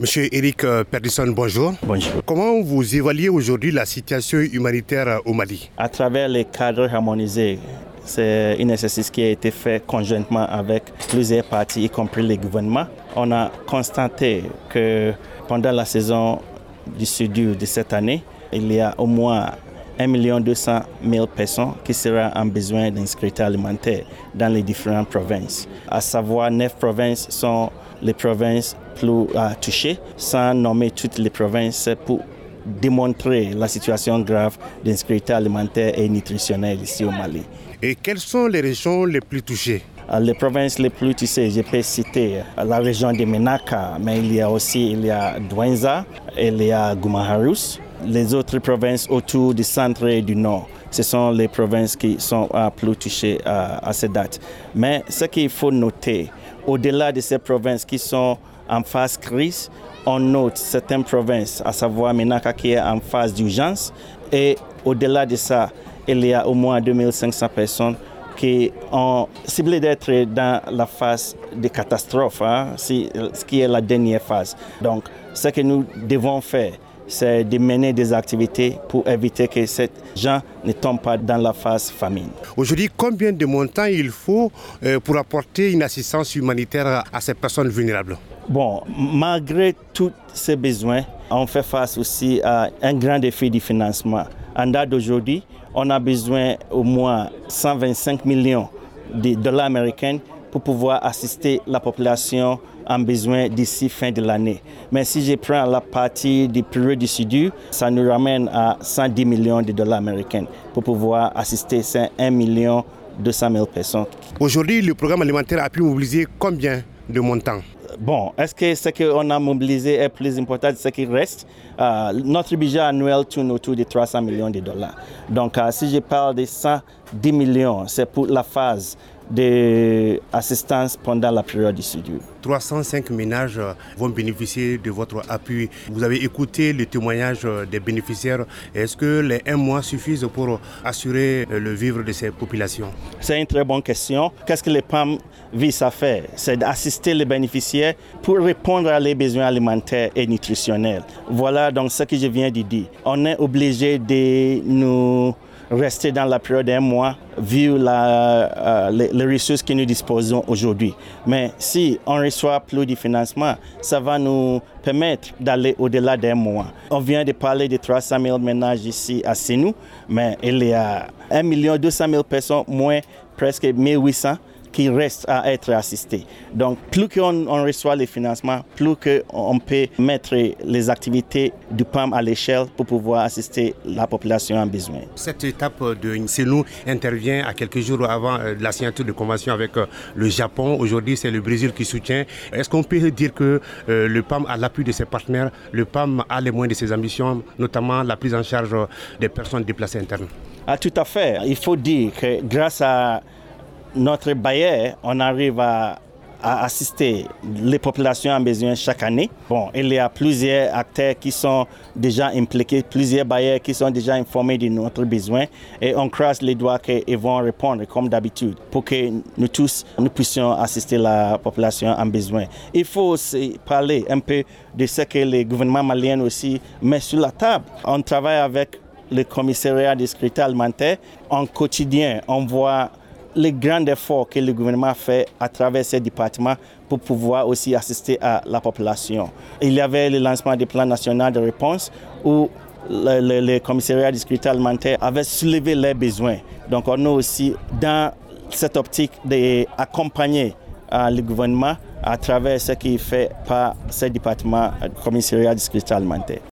Monsieur Eric Perdisson, bonjour. Bonjour. Comment vous évaluez aujourd'hui la situation humanitaire au Mali? À travers les cadres harmonisés, c'est un exercice qui a été fait conjointement avec plusieurs parties, y compris les gouvernements. On a constaté que pendant la saison du sud de cette année, il y a au moins 1 200 000 personnes qui seront en besoin d'inscription alimentaire dans les différentes provinces. À savoir, neuf provinces sont les provinces plus touchées, sans nommer toutes les provinces pour démontrer la situation grave d'insécurité alimentaire et nutritionnelle ici au Mali. Et quelles sont les régions les plus touchées? Les provinces les plus touchées, je peux citer la région de Menaka, mais il y a aussi il y a Douenza, il y a Gumaharus, les autres provinces autour du centre et du nord. Ce sont les provinces qui sont plus touchées à, cette date. Mais ce qu'il faut noter, au-delà de ces provinces qui sont en phase crise, on note certaines provinces, à savoir Menaka qui est en phase d'urgence. Et au-delà de ça, il y a au moins 2500 personnes qui ont ciblé d'être dans la phase de catastrophe, hein, ce qui est la dernière phase. Donc, ce que nous devons faire, c'est de mener des activités pour éviter que ces gens ne tombent pas dans la phase famine. Aujourd'hui, combien de montants il faut euh, pour apporter une assistance humanitaire à ces personnes vulnérables? Bon, malgré tous ces besoins, on fait face aussi à un grand défi du financement. En date d'aujourd'hui, on a besoin au moins 125 millions de dollars américains pour pouvoir assister la population en besoin d'ici fin de l'année. Mais si je prends la partie du période du Sud, ça nous ramène à 110 millions de dollars américains pour pouvoir assister ces 1 million 200 000 personnes. Aujourd'hui, le programme alimentaire a pu mobiliser combien de montants? Bon, est-ce que ce qu'on a mobilisé est plus important que ce qui reste? Euh, Notre budget annuel tourne autour de 300 millions de dollars. Donc, euh, si je parle de 110 millions, c'est pour la phase d'assistance pendant la période du Sud. 305 ménages vont bénéficier de votre appui. Vous avez écouté le témoignage des bénéficiaires. Est-ce que les un mois suffisent pour assurer le vivre de ces populations? C'est une très bonne question. Qu'est-ce que les PAM visent à faire? C'est d'assister les bénéficiaires pour répondre à leurs besoins alimentaires et nutritionnels. Voilà donc ce que je viens de dire. On est obligé de nous rester dans la période d'un mois vu la, euh, les, ressources que nous disposons aujourd'hui. Mais si on reçoit plus de financement, ça va nous permettre d'aller au-delà d'un mois. On vient de parler de 300 000 ménages ici à Sinou, mais il y a 1 200 000 personnes, moins presque 1800 qui reste à être assisté. Donc, plus qu'on on reçoit les financements, plus qu'on peut mettre les activités du PAM à l'échelle pour pouvoir assister la population en besoin. Cette étape de Nsenu intervient à quelques jours avant euh, la signature de convention avec euh, le Japon. Aujourd'hui, c'est le Brésil qui soutient. Est-ce qu'on peut dire que euh, le PAM a l'appui de ses partenaires, le PAM a les moyens de ses ambitions, notamment la prise en charge des personnes déplacées internes? Ah, Tout à fait. Il faut dire que grâce à notre bailleur, on arrive à, assister les populations en besoin chaque année. Bon, il y a plusieurs acteurs qui sont déjà impliqués, plusieurs bailleurs qui sont déjà informés de notre besoin et on croise les doigts qu'ils vont répondre comme d'habitude pour que nous tous nous puissions assister la population en besoin. Il faut aussi parler un peu de ce que le gouvernement malien aussi met sur la table. On travaille avec le commissariat de sécurité alimentaire. En quotidien, on voit les grands efforts que le gouvernement fait à travers ces départements pour pouvoir aussi assister à la population. Il y avait le lancement du plan national de réponse où le, commissariat sécurité alimentaire avait soulevé les besoins. Donc on est aussi dans cette optique d'accompagner euh, le gouvernement à travers ce qui est fait par ce département, le commissariat de sécurité alimentaire.